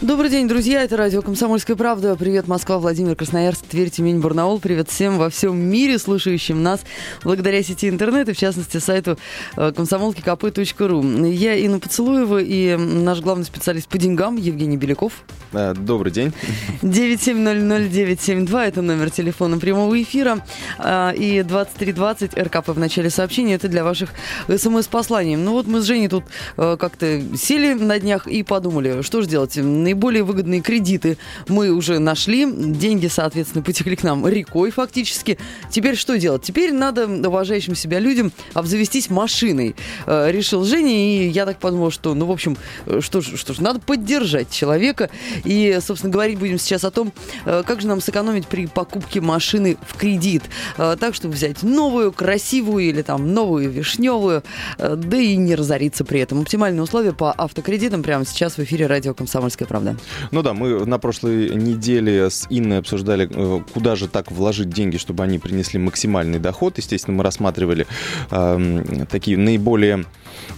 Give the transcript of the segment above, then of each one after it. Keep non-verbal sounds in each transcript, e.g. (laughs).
Добрый день, друзья. Это радио «Комсомольская правда». Привет, Москва, Владимир, Красноярск, Тверь, Тюмень, Барнаул. Привет всем во всем мире, слушающим нас благодаря сети интернет и, в частности, сайту э, комсомолки комсомолки.кп.ру. Я Инна Поцелуева и наш главный специалист по деньгам Евгений Беляков. Э, добрый день. 9700972 – это номер телефона прямого эфира. Э, и 2320 РКП в начале сообщения – это для ваших смс-посланий. Ну вот мы с Женей тут как-то сели на днях и подумали, что же делать наиболее выгодные кредиты мы уже нашли. Деньги, соответственно, потекли к нам рекой фактически. Теперь что делать? Теперь надо уважающим себя людям обзавестись машиной. Э, решил Женя, и я так подумал, что, ну, в общем, э, что ж, что ж, надо поддержать человека. И, собственно, говорить будем сейчас о том, э, как же нам сэкономить при покупке машины в кредит. Так, чтобы взять новую, красивую или там новую вишневую, да и не разориться при этом. Оптимальные условия по автокредитам прямо сейчас в эфире радио «Комсомольская правда» правда? Ну да, мы на прошлой неделе с Инной обсуждали, э, куда же так вложить деньги, чтобы они принесли максимальный доход. Естественно, мы рассматривали э, такие наиболее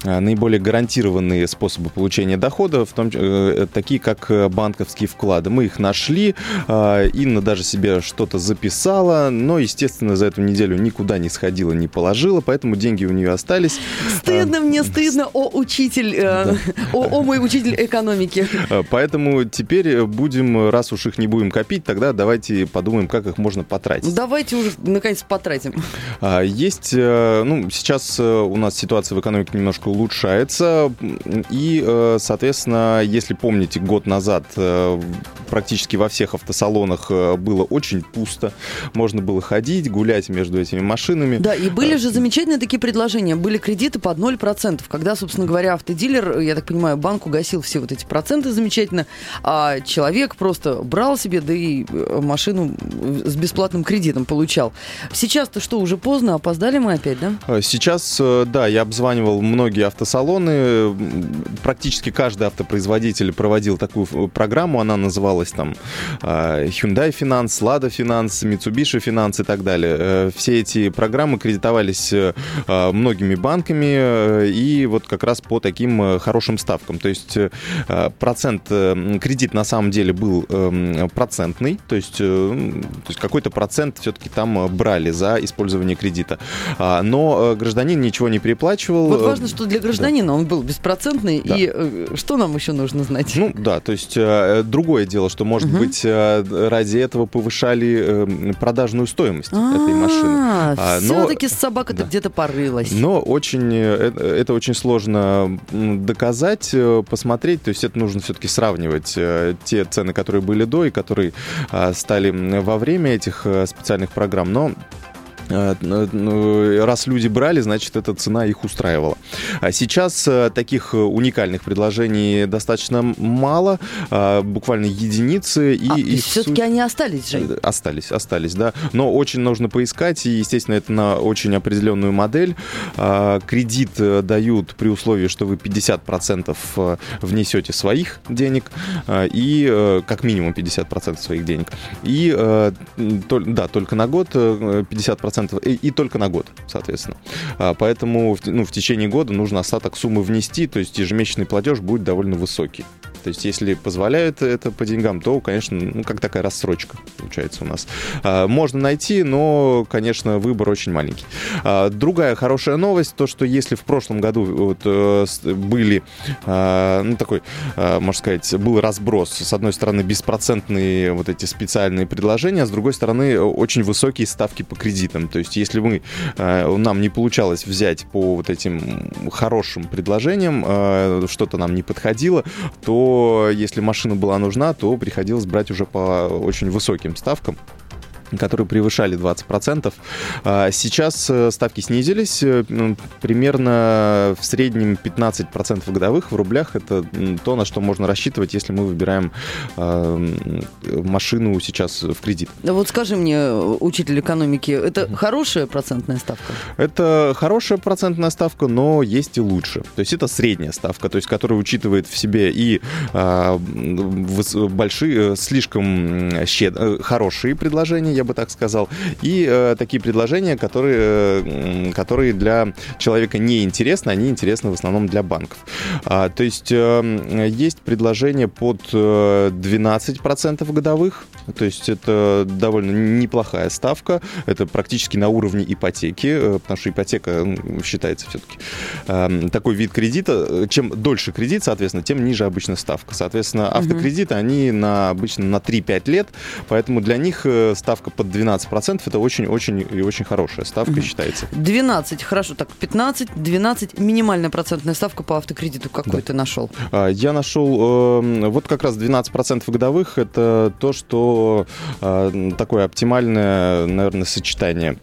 наиболее гарантированные способы получения дохода, в том, э, такие как банковские вклады. Мы их нашли, э, Инна даже себе что-то записала, но, естественно, за эту неделю никуда не сходила, не положила, поэтому деньги у нее остались. Стыдно мне, стыдно, о учитель, да. о, о мой учитель экономики. Поэтому теперь будем, раз уж их не будем копить, тогда давайте подумаем, как их можно потратить. Давайте уже, наконец, потратим. А, есть, ну, сейчас у нас ситуация в экономике немножко улучшается. И, э, соответственно, если помните, год назад э, практически во всех автосалонах э, было очень пусто. Можно было ходить, гулять между этими машинами. Да, и были же замечательные такие предложения. Были кредиты под 0%, когда, собственно говоря, автодилер, я так понимаю, банк угасил все вот эти проценты замечательно, а человек просто брал себе, да и машину с бесплатным кредитом получал. Сейчас-то что, уже поздно? Опоздали мы опять, да? Сейчас, да, я обзванивал многие автосалоны. Практически каждый автопроизводитель проводил такую программу. Она называлась там а, Hyundai Finance, Lada Finance, Mitsubishi Finance и так далее. Э, все эти программы кредитовались э, многими банками э, и вот как раз по таким хорошим ставкам. То есть процент, кредит на самом деле был процентный, то есть, есть какой-то процент все-таки там брали за использование кредита. А, но гражданин ничего не переплачивал. Вот важно, что для гражданина да. он был беспроцентный. Да. И э, что нам еще нужно знать? Ну да, то есть э, другое дело, что, может угу. быть, э, ради этого повышали э, продажную стоимость А-а-а, этой машины. А, все-таки собака-то да. где-то порылась. Но очень, э, э, это очень сложно доказать, э, посмотреть. То есть это нужно все-таки сравнивать э, те цены, которые были до и которые э, стали во время этих э, специальных программ. Но Э, раз люди брали, значит, эта цена их устраивала. А сейчас э, таких уникальных предложений достаточно мало, буквально единицы. И, а, и все-таки они остались же? Э, остались, остались, да. Но очень нужно поискать, и, естественно, это на очень определенную модель. Кредит дают при условии, что вы 50% внесете своих денег, и как минимум 50% своих денег. И, да, только на год 50% 10% и, и только на год, соответственно. А, поэтому ну, в течение года нужно остаток суммы внести, то есть ежемесячный платеж будет довольно высокий. То есть если позволяет это по деньгам, то, конечно, ну, как такая рассрочка получается у нас. А, можно найти, но, конечно, выбор очень маленький. А, другая хорошая новость, то, что если в прошлом году вот, э, были, а, ну, такой, можно сказать, был разброс, с одной стороны, беспроцентные вот эти специальные предложения, а с другой стороны, очень высокие ставки по кредитам. То есть если мы, нам не получалось взять по вот этим хорошим предложениям, что-то нам не подходило, то если машина была нужна, то приходилось брать уже по очень высоким ставкам которые превышали 20%. А сейчас э, ставки снизились. Э, примерно в среднем 15% годовых в рублях. Это то, на что можно рассчитывать, если мы выбираем а, машину сейчас в кредит. Вот скажи мне, учитель экономики, это угу. хорошая процентная ставка? Это хорошая процентная ставка, но есть и лучше. То есть это средняя ставка, то есть которая учитывает в себе и а, большие, слишком щед... хорошие предложения, я бы так сказал, и э, такие предложения, которые, которые для человека не интересны, они интересны в основном для банков. А, то есть э, есть предложение под 12% годовых, то есть это довольно неплохая ставка, это практически на уровне ипотеки, потому что ипотека считается все-таки эм, такой вид кредита. Чем дольше кредит, соответственно, тем ниже обычно ставка. Соответственно, автокредиты, они на, обычно на 3-5 лет, поэтому для них э, ставка под 12% это очень-очень и очень хорошая ставка угу. считается. 12, хорошо, так, 15, 12, минимальная процентная ставка по автокредиту. Какой да. ты нашел? А, я нашел э, вот как раз 12% годовых, это то, что э, такое оптимальное, наверное, сочетание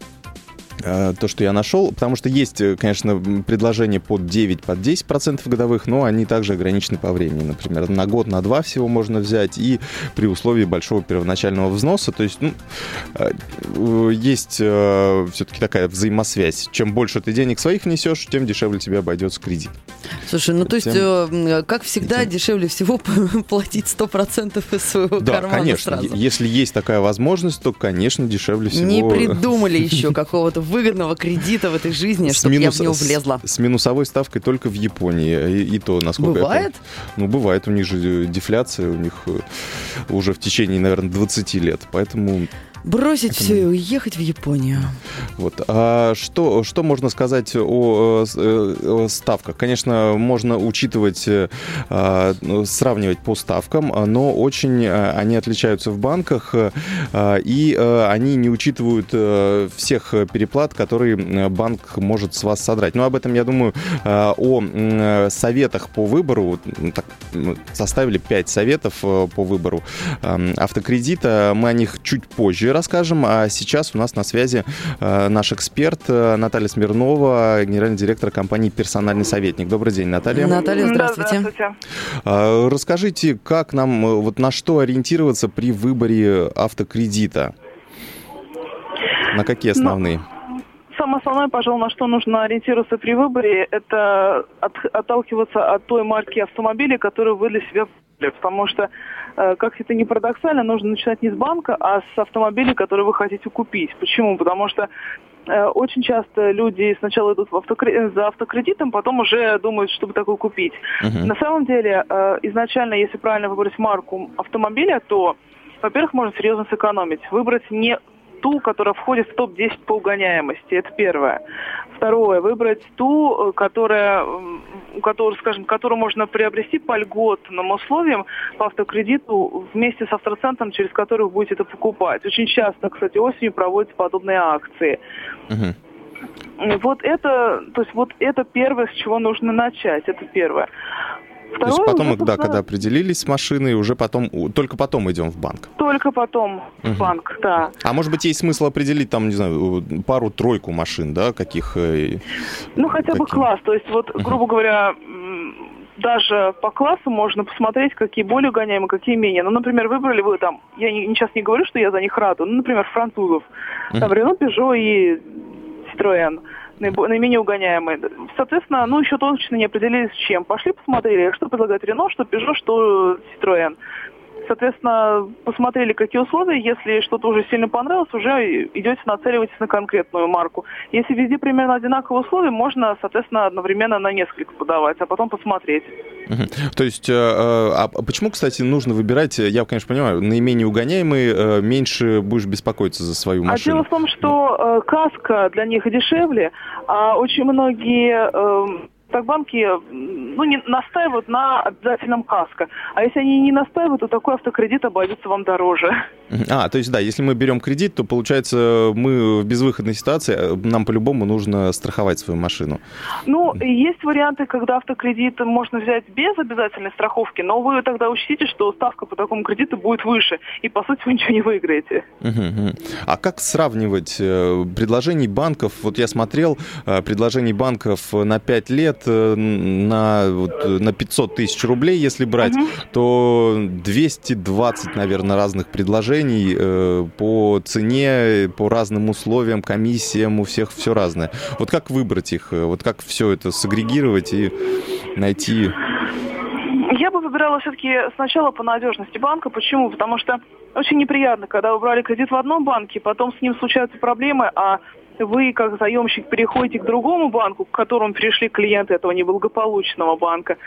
то, что я нашел, потому что есть, э, конечно, предложения под 9, под 10 процентов годовых, но они также ограничены по времени. Например, на год, на два всего можно взять, и при условии большого первоначального взноса. То есть, ну, э, есть все-таки такая взаимосвязь. Чем больше ты денег своих несешь, тем дешевле тебе обойдется кредит. Слушай, ну то есть, тем, как всегда, тем... дешевле всего (laughs) платить 100% из своего да, кармана конечно. сразу. Если есть такая возможность, то, конечно, дешевле всего... Не придумали еще (laughs) какого-то выгодного кредита в этой жизни, чтобы минус, я в него влезла. С, с минусовой ставкой только в Японии. И, и то, насколько Бывает? Ну, бывает. У них же дефляция, у них э, уже в течение, наверное, 20 лет. Поэтому Бросить Это... все и уехать в Японию. Вот. А что, что можно сказать о, о ставках? Конечно, можно учитывать, а, ну, сравнивать по ставкам, но очень а, они отличаются в банках, а, и они не учитывают всех переплат, которые банк может с вас содрать. Но об этом, я думаю, о советах по выбору, так, составили 5 советов по выбору автокредита. Мы о них чуть позже расскажем. А сейчас у нас на связи э, наш эксперт э, Наталья Смирнова, генеральный директор компании «Персональный советник». Добрый день, Наталья. Наталья, здравствуйте. Да, здравствуйте. Расскажите, как нам, э, вот на что ориентироваться при выборе автокредита? На какие ну, основные? Ну, самое основное, пожалуй, на что нужно ориентироваться при выборе, это от, отталкиваться от той марки автомобиля, которую вы для себя потому что, э, как это не парадоксально, нужно начинать не с банка, а с автомобиля, который вы хотите купить. Почему? Потому что э, очень часто люди сначала идут в автокредит, за автокредитом, потом уже думают, чтобы такой купить. Uh-huh. На самом деле, э, изначально, если правильно выбрать марку автомобиля, то, во-первых, можно серьезно сэкономить. Выбрать не ту, которая входит в топ-10 по угоняемости. Это первое. Второе, выбрать ту, э, которая, у которой, скажем, которую можно приобрести по льготным условиям по автокредиту вместе с автоцентром, через который вы будете это покупать. Очень часто, кстати, осенью проводятся подобные акции. Угу. Вот это, то есть вот это первое, с чего нужно начать. Это первое. Второе, То есть потом, уже, да, когда определились с машиной, уже потом, только потом идем в банк. Только потом угу. в банк, да. А может быть, есть смысл определить там, не знаю, пару-тройку машин, да, каких? Э, ну, хотя какие? бы класс. То есть вот, грубо говоря, даже по классу можно посмотреть, какие более угоняемые, какие менее. Ну, например, выбрали вы там, я не, сейчас не говорю, что я за них рада, ну, например, французов. Там Renault, Peugeot и Citroën наименее угоняемые. Соответственно, ну, еще точно не определились с чем. Пошли посмотрели, что предлагает Рено, что Peugeot, что Citroën. Соответственно, посмотрели, какие условия. Если что-то уже сильно понравилось, уже идете нацеливаетесь на конкретную марку. Если везде примерно одинаковые условия, можно, соответственно, одновременно на несколько подавать, а потом посмотреть. То есть, э, э, а почему, кстати, нужно выбирать, я, конечно, понимаю, наименее угоняемые, э, меньше будешь беспокоиться за свою машину? А дело в том, что каска для них дешевле, а очень многие так банки ну, не настаивают на обязательном каско. А если они не настаивают, то такой автокредит обойдется вам дороже. А, то есть, да, если мы берем кредит, то, получается, мы в безвыходной ситуации, э, нам по-любому нужно страховать свою машину. Ну, есть варианты, когда автокредит можно взять без обязательной страховки, но вы тогда учтите, что ставка по такому кредиту будет выше, и, по сути, вы ничего не выиграете. А как сравнивать э, предложений банков? Вот я смотрел э, предложений банков на 5 лет на, вот, на 500 тысяч рублей, если брать, угу. то 220, наверное, разных предложений предложений э, по цене, по разным условиям, комиссиям, у всех все разное. Вот как выбрать их? Вот как все это сагрегировать и найти я бы выбирала все-таки сначала по надежности банка. Почему? Потому что очень неприятно, когда вы брали кредит в одном банке, потом с ним случаются проблемы, а вы, как заемщик, переходите к другому банку, к которому перешли клиенты этого неблагополучного банка.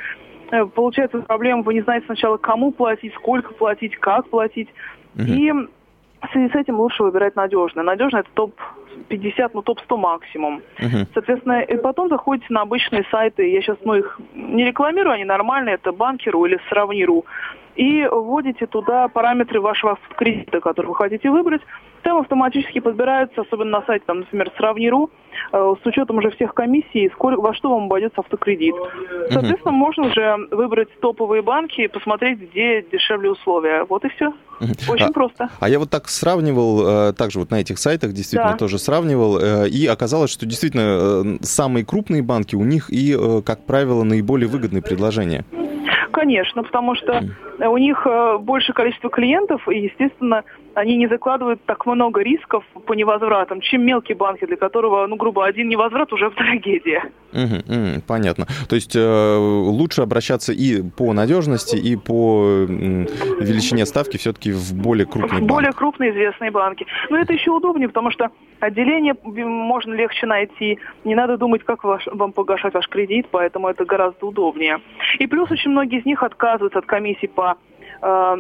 Э, получается проблема, вы не знаете сначала, кому платить, сколько платить, как платить. Угу. И в связи с этим лучше выбирать надежно. Надежно это топ-50, ну топ-100 максимум. Uh-huh. Соответственно, и потом заходите на обычные сайты. Я сейчас ну, их не рекламирую, они нормальные. Это банкиру или сравниру и вводите туда параметры вашего кредита, который вы хотите выбрать. Там автоматически подбираются, особенно на сайте, там, например, сравниру, э, с учетом уже всех комиссий, сколько, во что вам обойдется автокредит. Соответственно, угу. можно уже выбрать топовые банки и посмотреть, где дешевле условия. Вот и все. Очень а, просто. А я вот так сравнивал, э, также вот на этих сайтах действительно да. тоже сравнивал, э, и оказалось, что действительно самые крупные банки, у них и, как правило, наиболее выгодные предложения. Конечно, потому что у них э, больше количество клиентов, и, естественно, они не закладывают так много рисков по невозвратам, чем мелкие банки, для которого, ну, грубо, один невозврат уже. Угу, угу, понятно. То есть э, лучше обращаться и по надежности, и по величине ставки все-таки в более крупные банки. более крупные известные банки. Но это еще удобнее, потому что отделение можно легче найти. Не надо думать, как ваш, вам погашать ваш кредит, поэтому это гораздо удобнее. И плюс очень многие из них отказываются от комиссии по э,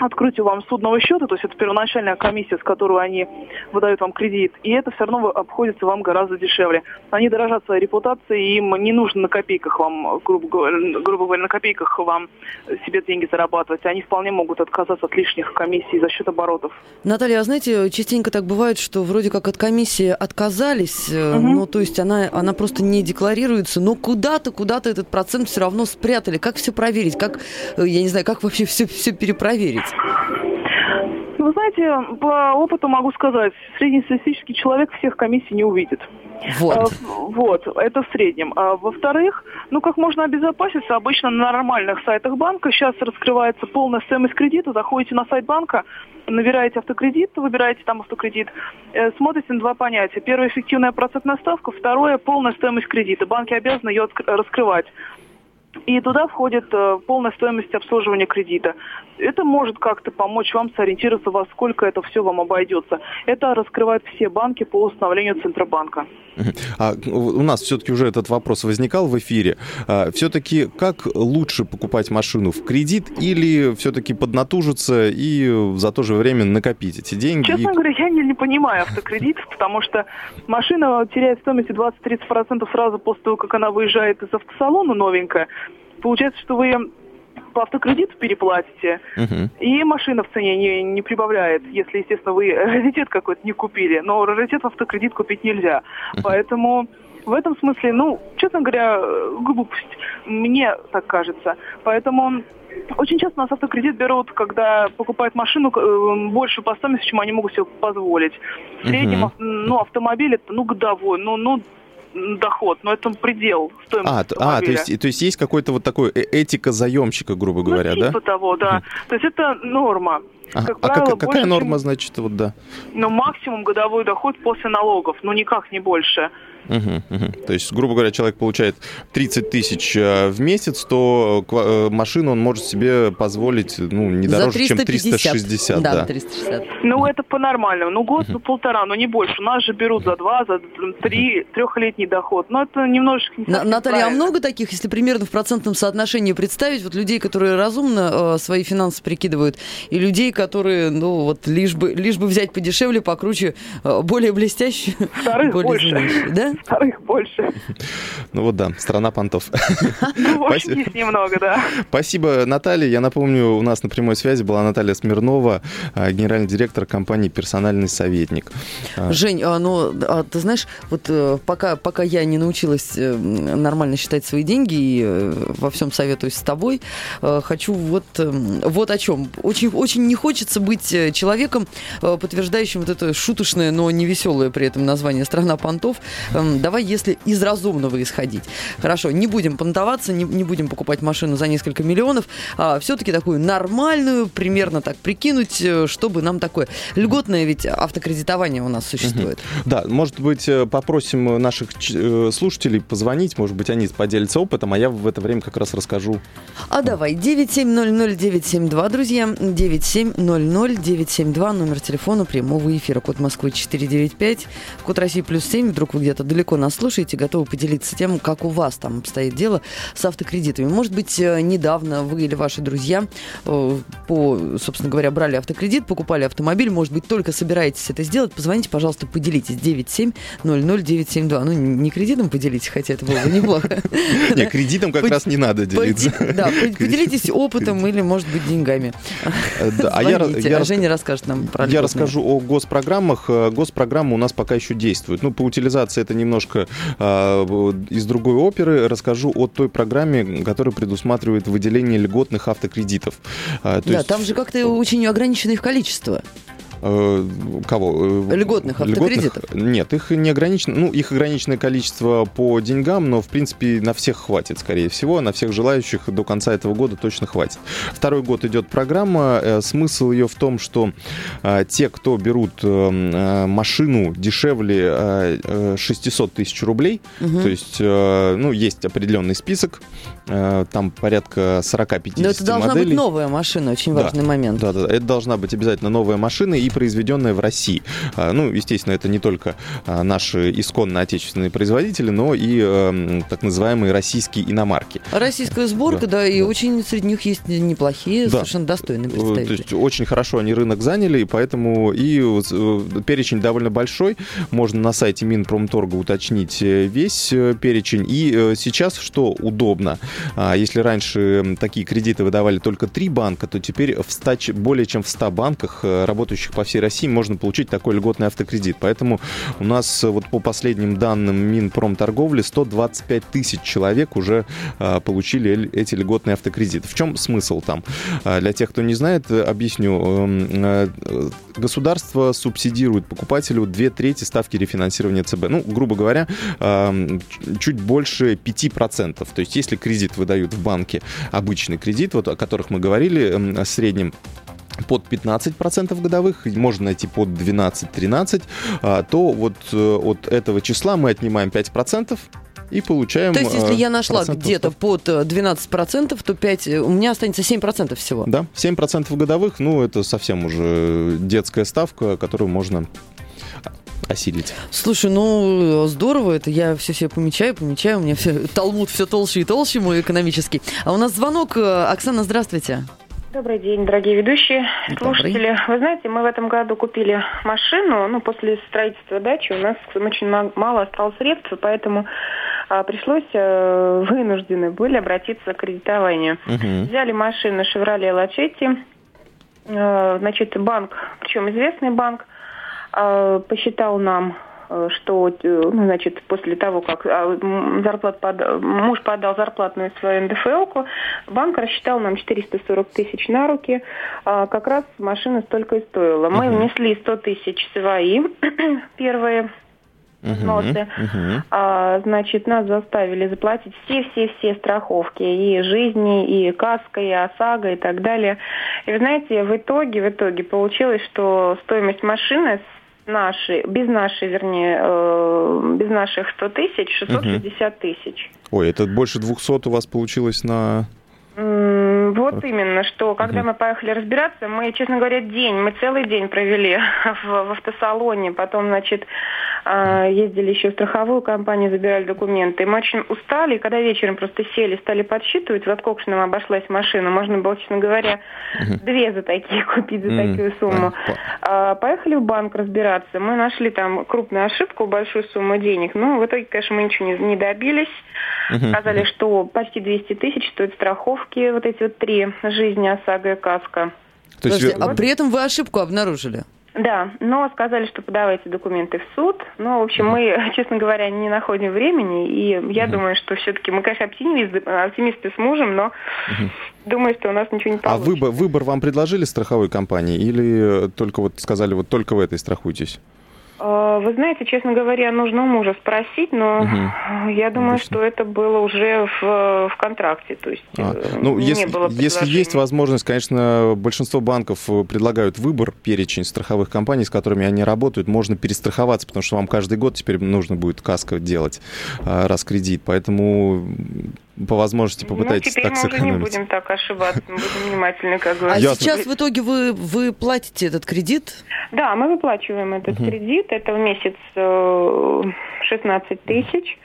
открытию вам судного счета, то есть это первоначальная комиссия, с которой они выдают вам кредит, и это все равно обходится вам гораздо дешевле. Они дорожат своей репутацией, им не нужно на копейках вам, грубо говоря, грубо говоря, на копейках вам себе деньги зарабатывать. Они вполне могут отказаться от лишних комиссий за счет оборотов. Наталья, а знаете, частенько так бывает, что вроде как от комиссии отказались, угу. ну то есть она, она просто не декларируется, но куда-то, куда-то этот процент все равно спрятали. Как все проверить? Как, э, я не знаю, как вообще все, все перепроверить? Ну, вы знаете, по опыту могу сказать, среднестатистический человек всех комиссий не увидит. Вот. А, вот, это в среднем. А, во-вторых, ну как можно обезопаситься? Обычно на нормальных сайтах банка сейчас раскрывается полная стоимость кредита. Заходите на сайт банка, набираете автокредит, выбираете там автокредит, э, смотрите на два понятия. Первое – эффективная процентная ставка, второе – полная стоимость кредита. Банки обязаны ее раскрывать. И туда входит э, полная стоимость обслуживания кредита. Это может как-то помочь вам сориентироваться, во сколько это все вам обойдется. Это раскрывают все банки по установлению Центробанка. А у нас все-таки уже этот вопрос возникал в эфире. А, все-таки как лучше покупать машину в кредит или все-таки поднатужиться и за то же время накопить эти деньги? Честно и... говоря, я не, не понимаю автокредитов, (laughs) потому что машина теряет стоимость 20-30% сразу после того, как она выезжает из автосалона новенькая. Получается, что вы по автокредиту переплатите, uh-huh. и машина в цене не, не прибавляет, если, естественно, вы (laughs) раритет какой-то не купили. Но раритет в автокредит купить нельзя. Uh-huh. Поэтому в этом смысле, ну, честно говоря, глупость. Мне так кажется. Поэтому очень часто нас автокредит берут, когда покупают машину э, больше по стоимости, чем они могут себе позволить. В среднем, uh-huh. ну, автомобиль это, ну, годовой, ну, ну, доход, но это предел стоимости а, а, то есть, то есть есть какой-то вот такой э, этика заемщика, грубо ну, говоря, типа да? того, да. Угу. То есть это норма. А, как а правило, как, какая норма, чем, значит, вот да? Ну, максимум годовой доход после налогов, но никак не больше. Угу, угу. То есть, грубо говоря, человек получает 30 тысяч э, в месяц, то э, машину он может себе позволить ну, не дороже, 350. чем 360. Да, да. 360. Ну, это по-нормальному. Ну, год, угу. ну, полтора, но не больше. У нас же берут за два, за три, трехлетний доход. Но это немножечко не На, Наталья, правильно. а много таких, если примерно в процентном соотношении представить, вот людей, которые разумно э, свои финансы прикидывают, и людей, которые, ну, вот лишь бы, лишь бы взять подешевле, покруче, э, более блестящую, Вторых более больше. Да? Вторых больше. Ну вот да, страна понтов. Ну, очень немного, да. Спасибо, Наталья. Я напомню, у нас на прямой связи была Наталья Смирнова, а, генеральный директор компании «Персональный советник». А. Жень, а, ну, а, ты знаешь, вот э, пока, пока я не научилась э, нормально считать свои деньги и э, во всем советуюсь с тобой, хочу вот, вот о чем. Очень, очень не хочется быть человеком, подтверждающим вот это шуточное, но не веселое при этом название «Страна понтов». Давай, если из разумного исходить. Хорошо, не будем понтоваться, не, не будем покупать машину за несколько миллионов, а все-таки такую нормальную, примерно так прикинуть, э, чтобы нам такое льготное ведь автокредитование у нас существует. Угу. Да, может быть, попросим наших слушателей позвонить, может быть, они поделятся опытом, а я в это время как раз расскажу. А давай, 9700972, друзья, 9700972, номер телефона прямого эфира, код Москвы 495, код России плюс 7, вдруг вы где-то далеко нас слушаете, готовы поделиться тем, как у вас там обстоит дело с автокредитами. Может быть, э, недавно вы или ваши друзья, э, по, собственно говоря, брали автокредит, покупали автомобиль, может быть, только собираетесь это сделать, позвоните, пожалуйста, поделитесь, 9700972. Ну, не кредитом поделитесь, хотя это было бы неплохо. (laughs) Не, кредитом как раз не надо делиться. Да, (laughs) поделитесь опытом или, может быть, деньгами. Э, а я, Женя расскажет нам про Я расскажу о госпрограммах. Госпрограмма у нас пока еще действует. Ну, по утилизации это немножко э, из другой оперы. Расскажу о той программе, которая предусматривает выделение льготных автокредитов. Э, да, есть... там же как-то очень ограничено их количество. Э, кого? Э, льготных автокредитов? Льготных? Нет, их не ограничено. Ну, их ограниченное количество по деньгам, но, в принципе, на всех хватит, скорее всего. На всех желающих до конца этого года точно хватит. Второй год идет программа. Э, смысл ее в том, что те, кто берут машину дешевле 600 тысяч рублей, угу. то есть, ну, есть определенный список, там порядка 40-50 Но это должна моделей. быть новая машина, очень важный да, момент. Да, да, это должна быть обязательно новая машина, и произведенное в России. А, ну, естественно, это не только а, наши исконно отечественные производители, но и эм, так называемые российские иномарки. Российская сборка, да, да и да. очень среди них есть неплохие, да. совершенно достойные э, представители. То есть очень хорошо они рынок заняли, и поэтому и э, перечень довольно большой. Можно на сайте Минпромторга уточнить э, весь перечень. И сейчас что удобно, а, если раньше такие кредиты выдавали только три банка, то теперь в 100, более чем в 100 банках, работающих по по всей России можно получить такой льготный автокредит. Поэтому у нас вот по последним данным Минпромторговли 125 тысяч человек уже а, получили эти льготные автокредиты. В чем смысл там? А, для тех, кто не знает, объясню. Эм, э, государство субсидирует покупателю две трети ставки рефинансирования ЦБ. Ну, грубо говоря, чуть больше 5%. То есть если кредит выдают в банке, обычный кредит, вот о которых мы говорили, эм, в среднем под 15% годовых, можно найти под 12-13, а, то вот э, от этого числа мы отнимаем 5%, и получаем... То есть, если я нашла где-то под 12%, э, то 5, у меня останется 7% всего? Да, 7% годовых, ну, это совсем уже детская ставка, которую можно осилить. Слушай, ну здорово, это я все себе помечаю, помечаю, у меня все, (laughs) талмуд все толще и толще мой экономический. А у нас звонок. Э, Оксана, здравствуйте. Добрый день, дорогие ведущие, слушатели. Добрый. Вы знаете, мы в этом году купили машину, ну, после строительства дачи у нас очень мало осталось средств, поэтому а, пришлось, а, вынуждены были обратиться к кредитованию. Угу. Взяли машину Chevrolet Lachetti, а, значит, банк, причем известный банк, а, посчитал нам Э, что, э, ну, значит, после того, как а, зарплат под... муж подал зарплатную свою НДФЛ-ку, банк рассчитал нам 440 тысяч на руки, а как раз машина столько и стоила. Мы uh-huh. внесли 100 тысяч свои, (clears throat) первые взносы. Uh-huh, uh-huh. А, значит, нас заставили заплатить все-все-все страховки, и жизни, и каска, и ОСАГО, и так далее. И вы знаете, в итоге, в итоге получилось, что стоимость машины наши, без нашей, вернее, э, без наших 100 тысяч, 660 тысяч. Ой, это больше 200 у вас получилось на... Вот именно, что когда угу. мы поехали разбираться, мы, честно говоря, день, мы целый день провели (laughs) в, в автосалоне, потом, значит, ездили еще в страховую компанию, забирали документы. Мы очень устали, и когда вечером просто сели, стали подсчитывать, во сколько же нам обошлась машина, можно было, честно говоря, две за такие (laughs) купить, за такую сумму. А, поехали в банк разбираться. Мы нашли там крупную ошибку, большую сумму денег. Ну, в итоге, конечно, мы ничего не, добились. Сказали, что почти 200 тысяч стоят страховки, вот эти вот три, жизни, ОСАГО и КАСКО. То есть... А при этом вы ошибку обнаружили? Да, но сказали, что подавайте документы в суд. Но, в общем, мы, (laughs) честно говоря, не находим времени. И я думаю, что все-таки мы, конечно, оптимисты, оптимисты с мужем, но думаю, что у нас ничего не А получится. выбор, выбор вам предложили страховой компании или только вот сказали, вот только в этой страхуйтесь? Э, Вы знаете, честно говоря, нужно у мужа спросить, но Мгм. я думаю, Отлично. что это было уже в, в контракте. То есть А, э, ну, не если, было если есть возможность, конечно, большинство банков э, предлагают выбор, перечень страховых компаний, с которыми они работают. Можно перестраховаться, потому что вам каждый год теперь нужно будет каско делать, раз кредит. Поэтому по возможности попытайтесь ну, теперь так мы уже не сэкономить. будем так ошибаться, мы будем внимательны, как А говорится. Ясно. сейчас в итоге вы, вы платите этот кредит? Да, мы выплачиваем этот кредит, это в месяц э, 16 тысяч.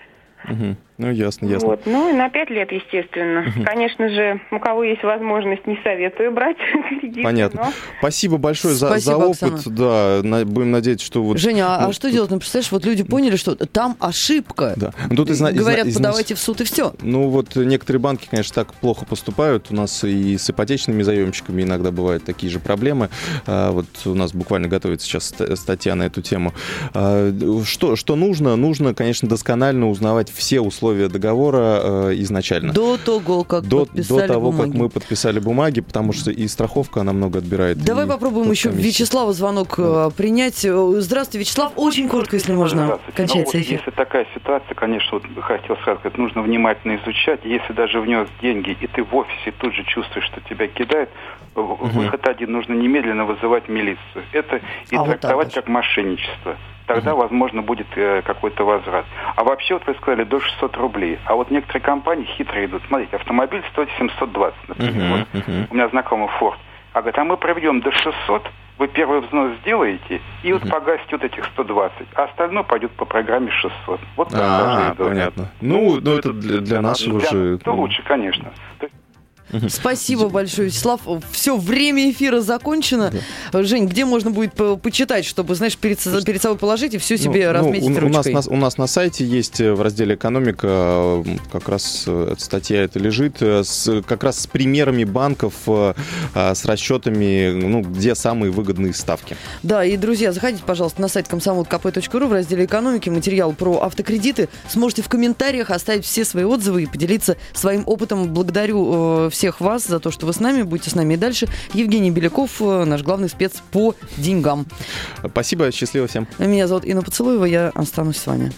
Мгм. Ну, ясно, ясно. Вот. Ну и на 5 лет, естественно. Конечно же, у кого есть возможность, не советую брать (laughs) кредит. Понятно. но- Спасибо большое за, за Спасибо, опыт. Оксана. Да, на- будем надеяться, что вот... Женя, а, ну, а что делать? Ну, представляешь, вот люди поняли, что там ошибка. Да. Ну, тут изна- Говорят, изна- подавайте в суд и все. Ну вот некоторые банки, конечно, так плохо поступают. У нас и с ипотечными заемщиками иногда бывают такие же проблемы. А, Вот у нас буквально готовится сейчас ст- статья на эту тему. А, Что, что нужно? Нужно, конечно, досконально узнавать все условия договора э, изначально. До того, как До, подписали до того, бумаги. как мы подписали бумаги, потому что и страховка, она много отбирает. Давай и попробуем еще комиссия. Вячеслава звонок э, принять. Э, Здравствуйте, Вячеслав. Очень коротко, если можно. Здравствуйте. Ну, Кончается вот эфир. Если такая ситуация, конечно, вот хотел сразу сказать, нужно внимательно изучать. Если даже внес деньги, и ты в офисе тут же чувствуешь, что тебя кидают, в- выход один, нужно немедленно вызывать милицию. Это и А, вот так трактовать даже. как мошенничество. Тогда, возможно, будет э, какой-то возврат. А вообще, вот вы сказали, до 600 рублей. А вот некоторые компании хитро идут. Смотрите, автомобиль стоит 720, например. Вот мгм. у меня знакомый Форд. А говорит, а мы проведем до 600, вы первый взнос сделаете, и вот погасите вот этих 120, а остальное пойдет по программе 600. Вот так А, даже и дорого. понятно. Ну, ну, это для, для нашего Для- же... То лучше, конечно. То есть Спасибо большое, Вячеслав. Все, время эфира закончено. Жень, где можно будет по- почитать, чтобы, знаешь, перед, перед собой положить и все Ну, себе ну, разметить у, у нас, ручкой? на, у нас на сайте есть э, в разделе «Экономика» как раз э, статья это лежит, э, с, как раз с примерами банков, с расчетами, ну, где самые выгодные ставки. Да, и, друзья, заходите, пожалуйста, на сайт комсомолкп.ру в разделе экономики, материал про автокредиты. Сможете в комментариях оставить все свои отзывы и поделиться своим опытом. Благодарю э, всех вас за то, что вы с нами. Будьте с нами и дальше. Евгений Беляков, э, наш главный спец по деньгам. Спасибо, счастливо всем. Меня зовут Инна Поцелуева, я останусь с вами.